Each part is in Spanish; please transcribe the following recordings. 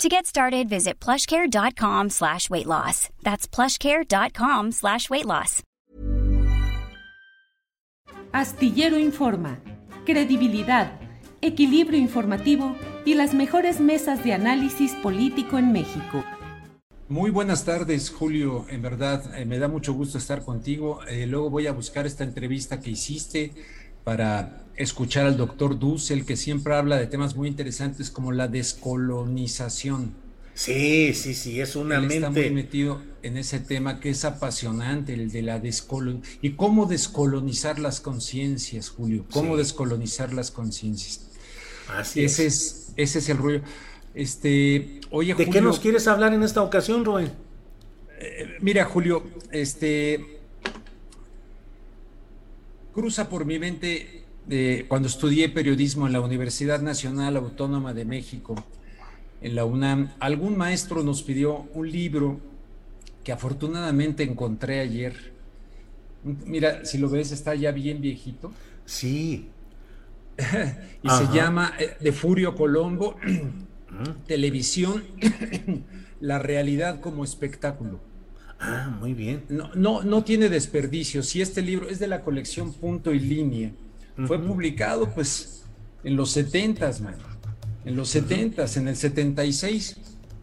To get started, visit plushcare.com slash weight loss. That's plushcare.com slash weight loss. Astillero Informa, credibilidad, equilibrio informativo y las mejores mesas de análisis político en México. Muy buenas tardes, Julio. En verdad, eh, me da mucho gusto estar contigo. Eh, luego voy a buscar esta entrevista que hiciste para escuchar al doctor Dussel, que siempre habla de temas muy interesantes como la descolonización. Sí, sí, sí, es una Él mente. está muy metido en ese tema que es apasionante, el de la descolonización. ¿Y cómo descolonizar las conciencias, Julio? ¿Cómo Sí. descolonizar las conciencias? Así Ese es. es, ese es el rollo. Este, oye, ¿De Julio, qué nos quieres hablar en esta ocasión, Rubén? Mira, Julio, este cruza por mi mente cuando estudié periodismo en la Universidad Nacional Autónoma de México, en la UNAM, algún maestro nos pidió un libro que afortunadamente encontré ayer. Mira, si lo ves, está ya bien viejito Sí. y Ajá. se llama eh, De Furio Colombo, Televisión, la realidad como espectáculo. Ah, muy bien. No, no, no tiene desperdicio. Si este libro es de la colección Punto y Línea, fue publicado pues en los 70s, man. En los 70s, en el 76.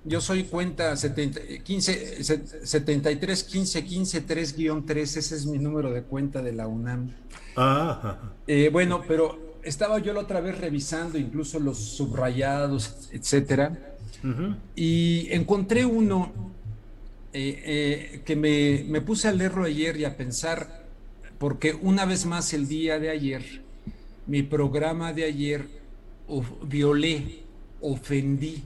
Yo soy cuenta 70, 15, se- 73 15 15 3 3, ese es mi número de cuenta de la UNAM. Ah. Eh, bueno, pero estaba yo la otra vez revisando incluso los subrayados, etcétera, y encontré uno eh, eh, que me, me puse a leerlo ayer y a pensar, porque una vez más el día de ayer, mi programa de ayer, of- violé, ofendí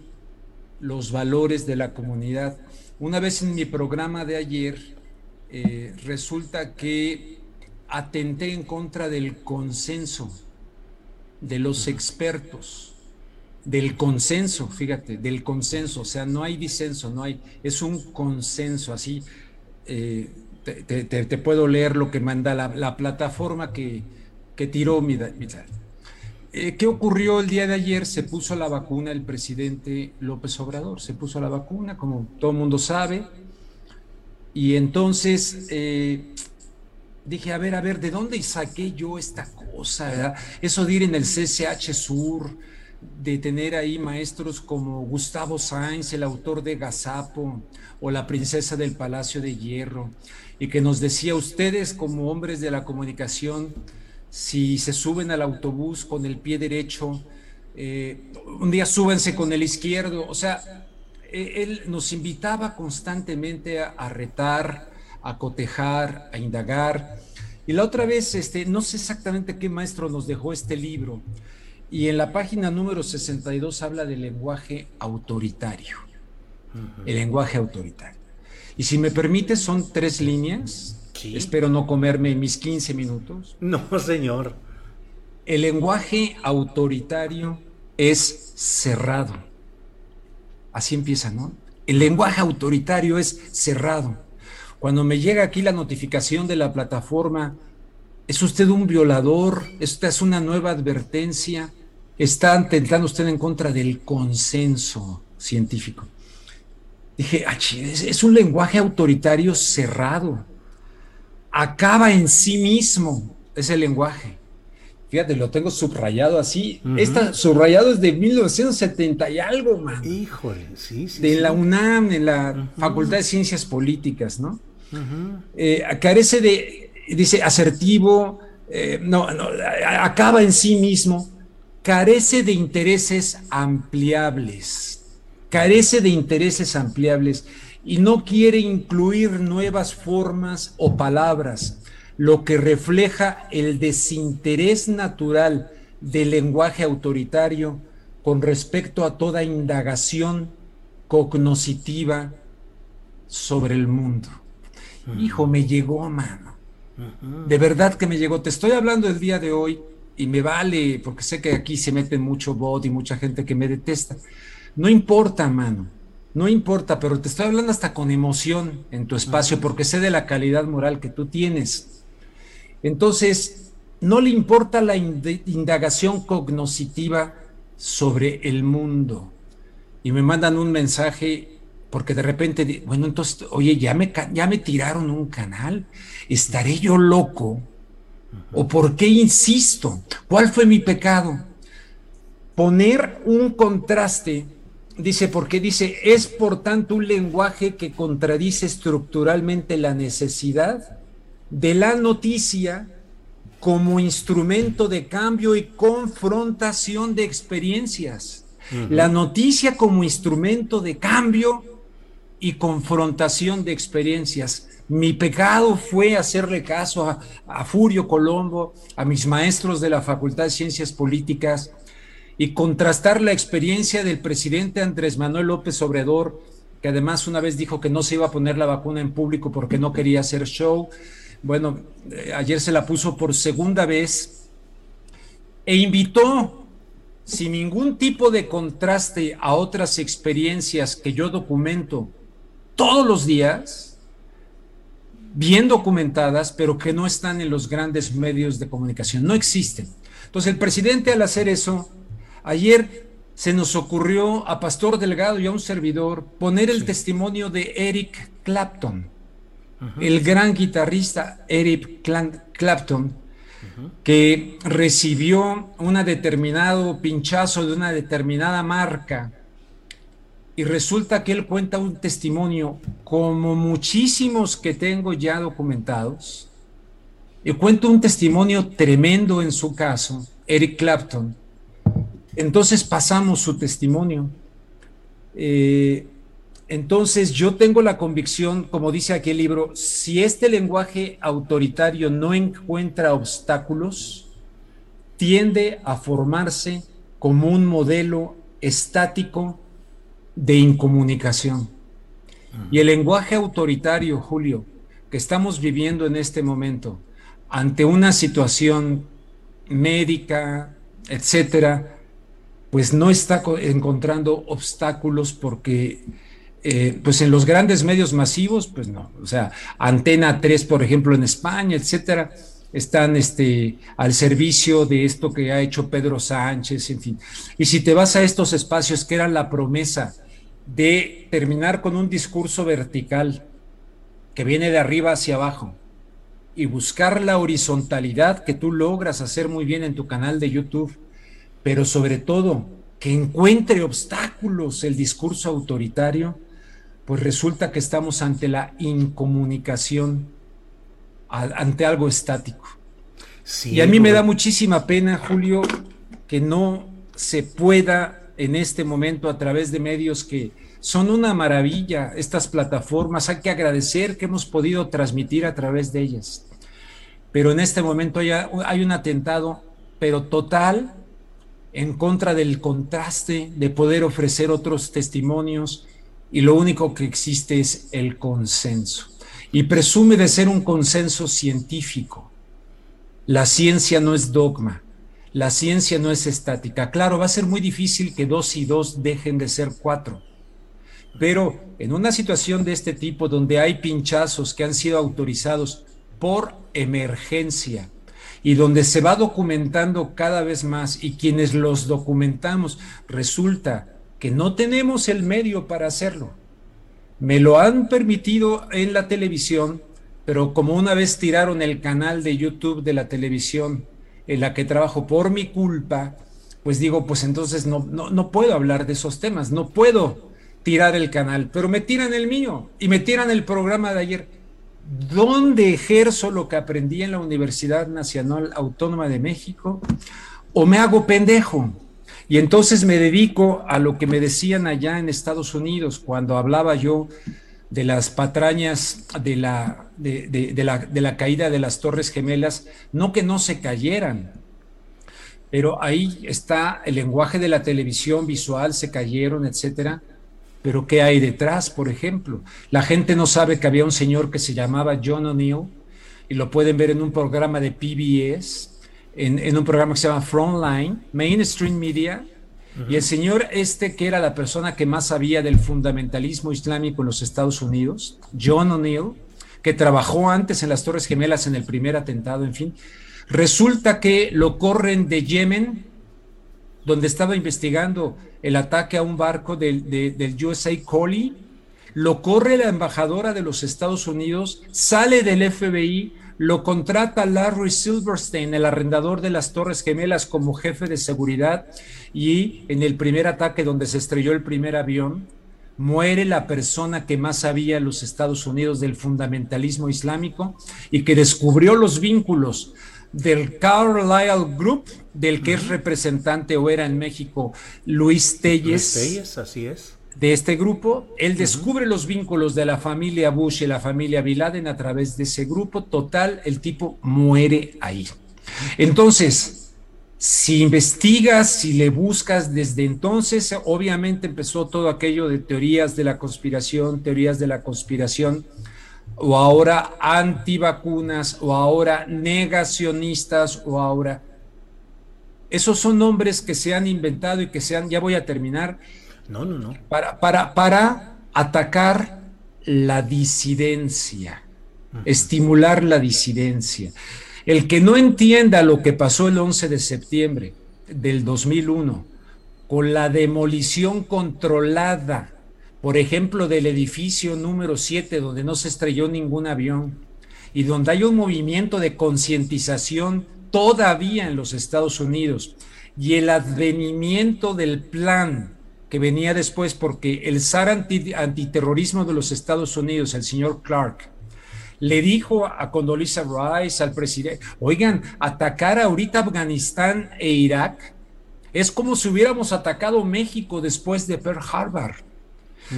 los valores de la comunidad. Una vez en mi programa de ayer, eh, resulta que atenté en contra del consenso de los expertos, del consenso, fíjate, del consenso, o sea, no hay disenso, no hay, es un consenso, así, eh, te, puedo leer lo que manda la, la plataforma que, que tiró mi... mi Eh, ¿Qué ocurrió el día de ayer? Se puso la vacuna el presidente López Obrador, se puso la vacuna, como todo el mundo sabe, y entonces eh, dije, a ver, a ver, ¿de dónde saqué yo esta cosa? verdad? Eso de ir en el CCH Sur, de tener ahí maestros como Gustavo Sainz, el autor de Gazapo, o la princesa del Palacio de Hierro, y que nos decía, ustedes como hombres de la comunicación, si se suben al autobús con el pie derecho, eh, un día súbanse con el izquierdo, o sea, eh, él nos invitaba constantemente a, a retar, a cotejar, a indagar. Y la otra vez, este, no sé exactamente qué maestro nos dejó este libro, y en la página número 62 habla del lenguaje autoritario. El lenguaje autoritario. Y si me permite, son tres líneas. Sí. Espero no comerme mis 15 minutos. No, señor. El lenguaje autoritario es cerrado. Así empieza, ¿no? El lenguaje autoritario es cerrado. Cuando me llega aquí la notificación de la plataforma, es usted un violador, esta es una nueva advertencia, está atentando usted en contra del consenso científico. Dije, "Ah, es, un lenguaje autoritario cerrado. Acaba en sí mismo ese lenguaje Fíjate, lo tengo subrayado así. Está subrayado es de 1970 y algo, man. Híjole, sí, sí. De la UNAM, en la Facultad de Ciencias Políticas, ¿no? Eh, carece de, dice, asertivo, eh, no, no, acaba en sí mismo, carece de intereses ampliables, carece de intereses ampliables y no quiere incluir nuevas formas o palabras lo que refleja el desinterés natural del lenguaje autoritario con respecto a toda indagación cognoscitiva sobre el mundo. Hijo, me llegó a mano. De verdad que me llegó. Te estoy hablando el día de hoy y me vale, porque sé que aquí se mete mucho bot y mucha gente que me detesta. No importa, mano. No importa, pero te estoy hablando hasta con emoción en tu espacio, porque sé de la calidad moral que tú tienes. Entonces, no le importa la indagación cognoscitiva sobre el mundo. Y me mandan un mensaje porque de repente, bueno, entonces, oye, ya me, ya me tiraron un canal, ¿estaré yo loco? ¿O por qué insisto? ¿Cuál fue mi pecado? Poner un contraste, dice, porque dice, es por tanto un lenguaje que contradice estructuralmente la necesidad de la noticia como instrumento de cambio y confrontación de experiencias. La noticia como instrumento de cambio y confrontación de experiencias. Mi pecado fue hacerle caso a, a, Furio Colombo, a mis maestros de la Facultad de Ciencias Políticas y contrastar la experiencia del presidente Andrés Manuel López Obrador, que además una vez dijo que no se iba a poner la vacuna en público porque no quería hacer show, bueno, eh, ayer se la puso por segunda vez e invitó sin ningún tipo de contraste a otras experiencias que yo documento todos los días, bien documentadas, pero que no están en los grandes medios de comunicación, no existen. Entonces el presidente al hacer eso, ayer se nos ocurrió a Pastor Delgado y a un servidor poner el testimonio de Eric Clapton el gran guitarrista Eric Clapton, que recibió un determinado pinchazo de una determinada marca y resulta que él cuenta un testimonio como muchísimos que tengo ya documentados. Y cuenta un testimonio tremendo en su caso, Eric Clapton. Entonces pasamos su testimonio. Eh, entonces yo tengo la convicción, como dice aquí el libro, si este lenguaje autoritario no encuentra obstáculos, tiende a formarse como un modelo estático de incomunicación. Y el lenguaje autoritario, Julio, que estamos viviendo en este momento, ante una situación médica, etcétera, pues no está encontrando obstáculos porque eh, pues en los grandes medios masivos, pues no, o sea, Antena 3, por ejemplo, en España, etcétera, están este, al servicio de esto que ha hecho Pedro Sánchez, en fin. Y si te vas a estos espacios que eran la promesa de terminar con un discurso vertical que viene de arriba hacia abajo y buscar la horizontalidad que tú logras hacer muy bien en tu canal de YouTube, pero sobre todo que encuentre obstáculos el discurso autoritario, pues resulta que estamos ante la incomunicación, ante algo estático. y a mí me da muchísima pena, Julio, que no se pueda en este momento a través de medios que son una maravilla, estas plataformas, hay que agradecer que hemos podido transmitir a través de ellas. Pero en este momento hay un atentado, pero total, en contra del contraste de poder ofrecer otros testimonios, y lo único que existe es el consenso. Y presume de ser un consenso científico. La ciencia no es dogma, la ciencia no es estática. Claro, va a ser muy difícil que dos y dos dejen de ser cuatro. Pero en una situación de este tipo, donde hay pinchazos que han sido autorizados por emergencia y donde se va documentando cada vez más y quienes los documentamos resulta que no tenemos el medio para hacerlo. Me lo han permitido en la televisión, pero como una vez tiraron el canal de YouTube de la televisión en la que trabajo por mi culpa, pues digo, pues entonces no, no, no puedo hablar de esos temas, no puedo tirar el canal, pero me tiran el mío y me tiran el programa de ayer. ¿Dónde ejerzo lo que aprendí en la Universidad Nacional Autónoma de México? ¿O me hago pendejo? Y entonces me dedico a lo que me decían allá en Estados Unidos cuando hablaba yo de las patrañas de la, de, la, de la caída de las Torres Gemelas, no que no se cayeran, pero ahí está el lenguaje de la televisión visual, se cayeron, etcétera. Pero ¿qué hay detrás, por ejemplo? La gente no sabe que había un señor que se llamaba John O'Neill y lo pueden ver en un programa de PBS, en, en un programa que se llama Frontline, Mainstream Media, y el señor este, que era la persona que más sabía del fundamentalismo islámico en los Estados Unidos, John O'Neill, que trabajó antes en las Torres Gemelas en el primer atentado, en fin, resulta que lo corren de Yemen, donde estaba investigando el ataque a un barco del, del USA Collie, lo corre la embajadora de los Estados Unidos, sale del FBI, lo contrata Larry Silverstein, el arrendador de las Torres Gemelas, como jefe de seguridad. Y en el primer ataque donde se estrelló el primer avión, muere la persona que más sabía en los Estados Unidos del fundamentalismo islámico y que descubrió los vínculos del Carlyle Group, del que es representante o era en México Luis Telles. Luis Telles, así es de este grupo, él descubre los vínculos de la familia Bush y la familia Bin Laden a través de ese grupo. Total, el tipo muere ahí. Entonces, si investigas, si le buscas desde entonces, obviamente empezó todo aquello de teorías de la conspiración, teorías de la conspiración, o ahora antivacunas, o ahora negacionistas, o ahora... Esos son nombres que se han inventado y que se han, ya voy a terminar, no, no, no. Para, para, para atacar la disidencia, estimular la disidencia. El que no entienda lo que pasó el 11 de septiembre del 2001 con la demolición controlada, por ejemplo, del edificio número 7 donde no se estrelló ningún avión y donde hay un movimiento de concientización todavía en los Estados Unidos y el advenimiento del plan que venía después porque el zar antiterrorismo de los Estados Unidos, el señor Clark, le dijo a Condoleezza Rice, al presidente, oigan, atacar ahorita Afganistán e Irak es como si hubiéramos atacado México después de Pearl Harbor.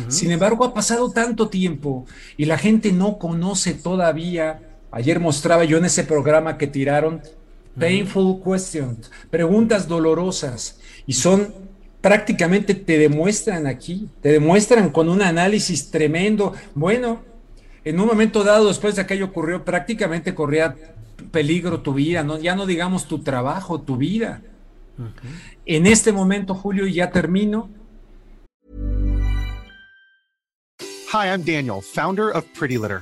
Sin embargo, ha pasado tanto tiempo y la gente no conoce todavía. Ayer mostraba yo en ese programa que tiraron Painful Questions, preguntas dolorosas, y son prácticamente te demuestran aquí, te demuestran con un análisis tremendo. Bueno, en un momento dado, después de aquello ocurrió, prácticamente corría peligro tu vida, ¿no? ya no digamos tu trabajo, tu vida. En este momento, Julio, ya termino. Hi, I'm Daniel, founder of Pretty Litter.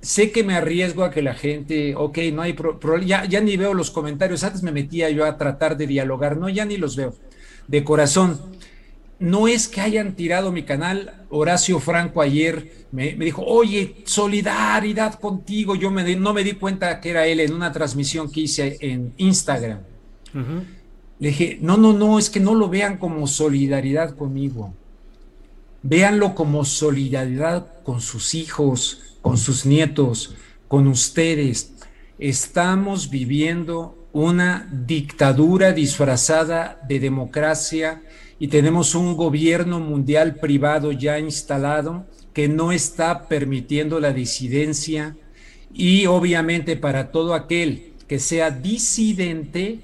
Sé que me arriesgo a que la gente, ok, no hay problema, ya, ya ni veo los comentarios, antes me metía yo a tratar de dialogar, no, ya ni los veo, de corazón. No es que hayan tirado mi canal, Horacio Franco ayer me, dijo, oye, solidaridad contigo, yo me, no me di cuenta que era él en una transmisión que hice en Instagram. Le dije, no, no, no, es que no lo vean como solidaridad conmigo, véanlo como solidaridad con sus hijos, con sus nietos, con ustedes. Estamos viviendo una dictadura disfrazada de democracia y tenemos un gobierno mundial privado ya instalado que no está permitiendo la disidencia y obviamente para todo aquel que sea disidente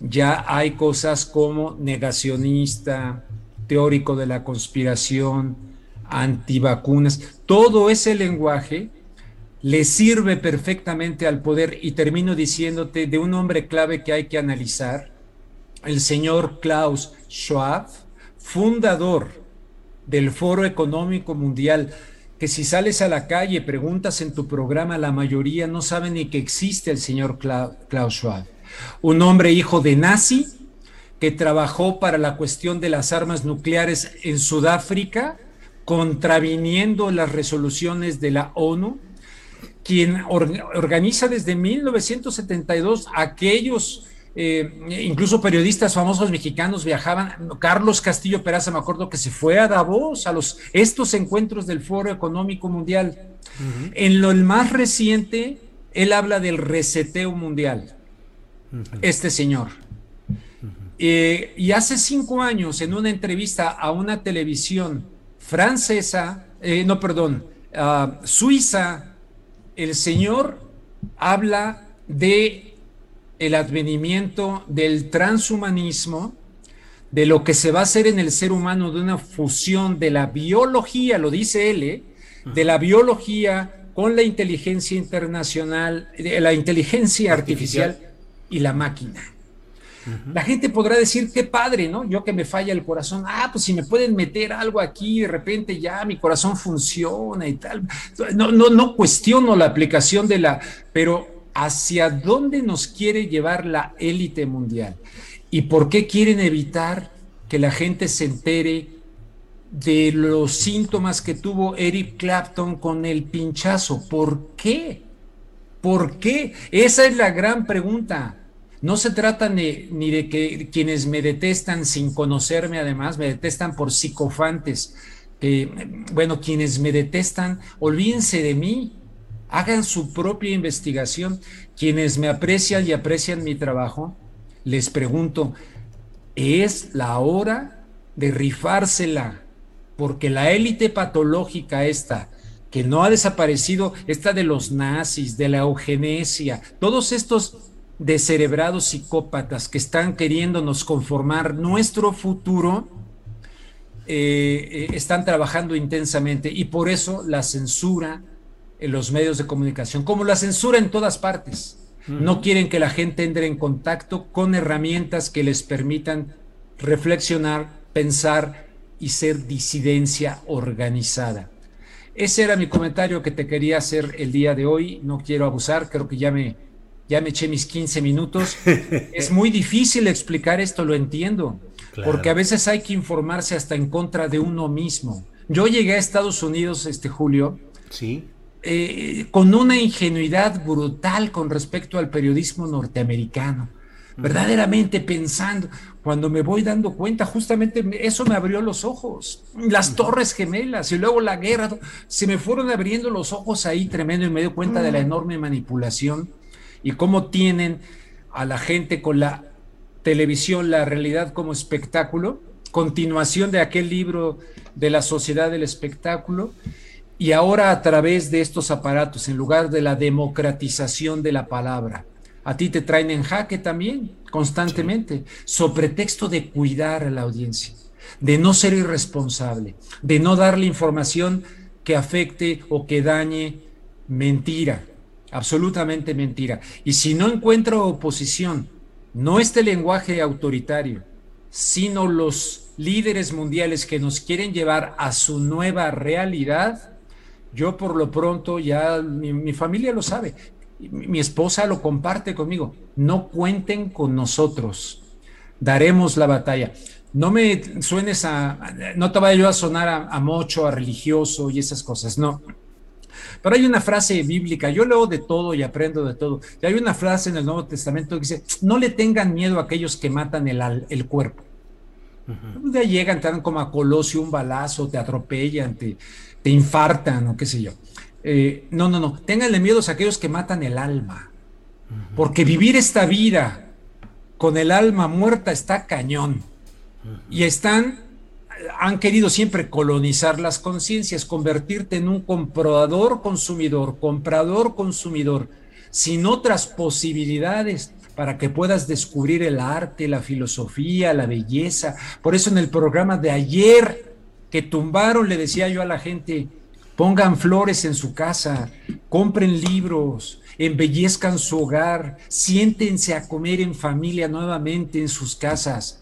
ya hay cosas como negacionista, teórico de la conspiración, antivacunas, todo ese lenguaje le sirve perfectamente al poder y termino diciéndote de un hombre clave que hay que analizar, el señor Klaus Schwab, fundador del Foro Económico Mundial, que si sales a la calle, preguntas en tu programa, la mayoría no saben ni que existe el señor Klaus Schwab. Un hombre hijo de nazi que trabajó para la cuestión de las armas nucleares en Sudáfrica, contraviniendo las resoluciones de la ONU, quien organiza desde 1972 aquellos, eh, incluso periodistas famosos mexicanos viajaban, Carlos Castillo Peraza, me acuerdo que se fue a Davos, a los, estos encuentros del Foro Económico Mundial. En lo más reciente, él habla del reseteo mundial, este señor. Eh, y hace cinco años, en una entrevista a una televisión francesa, eh, no, perdón, uh, suiza, el Señor habla de el advenimiento del transhumanismo, de lo que se va a hacer en el ser humano de una fusión de la biología, lo dice él, ¿eh? de la biología con la inteligencia internacional, de la inteligencia artificial y la máquina. La gente podrá decir, qué padre, ¿no? Yo que me falla el corazón, ah, pues si me pueden meter algo aquí, de repente ya mi corazón funciona y tal. No, no, no cuestiono la aplicación de la, pero ¿hacia dónde nos quiere llevar la élite mundial? ¿Y por qué quieren evitar que la gente se entere de los síntomas que tuvo Eric Clapton con el pinchazo? ¿Por qué? ¿Por qué? Esa es la gran pregunta. No se trata ni, de que quienes me detestan sin conocerme, además, me detestan por psicofantes. bueno, quienes me detestan, olvídense de mí, hagan su propia investigación. Quienes me aprecian y aprecian mi trabajo, les pregunto, ¿es la hora de rifársela? Porque la élite patológica esta, que no ha desaparecido, esta de los nazis, de la eugenesia, todos estos cerebrados psicópatas que están queriéndonos conformar nuestro futuro, eh, eh, están trabajando intensamente y por eso la censura en los medios de comunicación, como la censura en todas partes. No quieren que la gente entre en contacto con herramientas que les permitan reflexionar, pensar y ser disidencia organizada. Ese era mi comentario que te quería hacer el día de hoy. No quiero abusar, creo que ya me, ya me eché mis 15 minutos. es muy difícil explicar esto, lo entiendo, porque a veces hay que informarse hasta en contra de uno mismo. Yo llegué a Estados Unidos, este Julio, sí. Eh, con una ingenuidad brutal con respecto al periodismo norteamericano. Verdaderamente pensando, cuando me voy dando cuenta, justamente eso me abrió los ojos. Las torres gemelas y luego la guerra, se me fueron abriendo los ojos ahí tremendo y me dio cuenta de la enorme manipulación y cómo tienen a la gente con la televisión, la realidad como espectáculo, continuación de aquel libro de la sociedad del espectáculo, y ahora a través de estos aparatos, en lugar de la democratización de la palabra, a ti te traen en jaque también, constantemente, sobre pretexto de cuidar a la audiencia, de no ser irresponsable, de no darle información que afecte o que dañe mentira, absolutamente mentira. Y si no encuentro oposición, no este lenguaje autoritario, sino los líderes mundiales que nos quieren llevar a su nueva realidad, yo por lo pronto ya, mi, familia lo sabe, mi esposa lo comparte conmigo, no cuenten con nosotros, daremos la batalla. No me suenes a, no te vaya yo a sonar a, a mocho, a religioso y esas cosas, no pero hay una frase bíblica, yo leo de todo y aprendo de todo. Y hay una frase en el Nuevo Testamento que dice, no le tengan miedo a aquellos que matan el, el cuerpo. Ya llegan, te dan como a Colosio un balazo, te atropellan, te, te infartan o qué sé yo. Eh, no, no, no, ténganle miedo a aquellos que matan el alma. porque vivir esta vida con el alma muerta está cañón. Y están, han querido siempre colonizar las conciencias, convertirte en un comprador consumidor, comprador consumidor, sin otras posibilidades para que puedas descubrir el arte, la filosofía, la belleza. Por eso en el programa de ayer que tumbaron, le decía yo a la gente, pongan flores en su casa, compren libros, embellezcan su hogar, siéntense a comer en familia nuevamente en sus casas,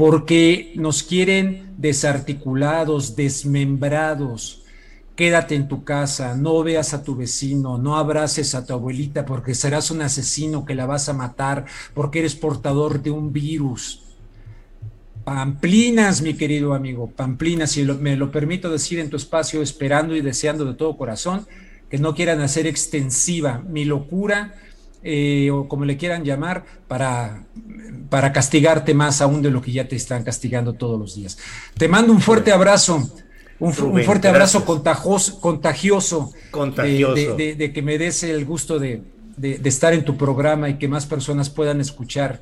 porque nos quieren desarticulados, desmembrados. Quédate en tu casa, no veas a tu vecino, no abraces a tu abuelita porque serás un asesino que la vas a matar porque eres portador de un virus. Pamplinas, mi querido amigo, Pamplinas, si me lo permito decir en tu espacio, esperando y deseando de todo corazón, que no quieran hacer extensiva mi locura, eh, o como le quieran llamar, para, para castigarte más aún de lo que ya te están castigando todos los días. Te mando un fuerte abrazo. Un, fuerte abrazo contagioso, contagioso, De, que me des el gusto de, estar en tu programa y que más personas puedan escuchar.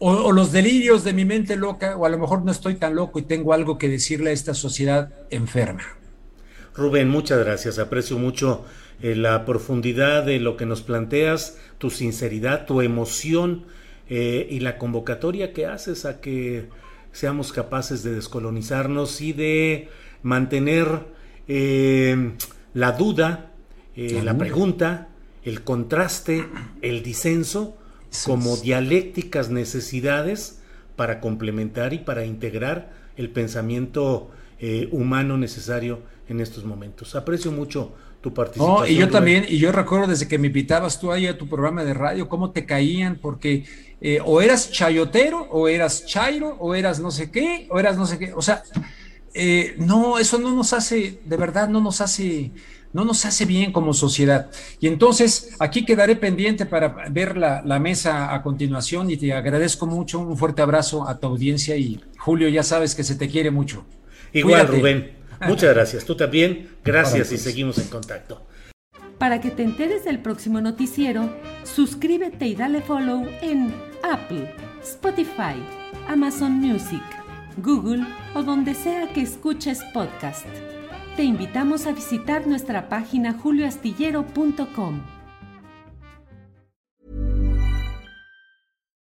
o, los delirios de mi mente loca, o a lo mejor no estoy tan loco y tengo algo que decirle a esta sociedad enferma. Rubén, muchas gracias. Aprecio mucho eh, la profundidad de lo que nos planteas, tu sinceridad, tu emoción eh, y la convocatoria que haces a que seamos capaces de descolonizarnos y de mantener eh, la duda, la pregunta, el contraste, el disenso como dialécticas necesidades para complementar y para integrar el pensamiento humano necesario en estos momentos. Aprecio mucho tu participación. No, y yo también, y yo recuerdo desde que me invitabas tú ahí a tu programa de radio, cómo te caían, porque eh, o eras chayotero, o eras chairo, o eras no sé qué, o eras no sé qué. O sea, eh, no, eso no nos hace, de verdad, no nos hace, no nos hace bien como sociedad. Y entonces, aquí quedaré pendiente para ver la, la mesa a continuación y te agradezco mucho, un fuerte abrazo a tu audiencia y Julio, ya sabes que se te quiere mucho. Igual, Rubén. Muchas gracias. Tú también. Gracias y seguimos en contacto. Para que te enteres del próximo noticiero, suscríbete y dale follow en Apple, Spotify, Amazon Music, Google o donde sea que escuches podcast. Te invitamos a visitar nuestra página julioastillero.com.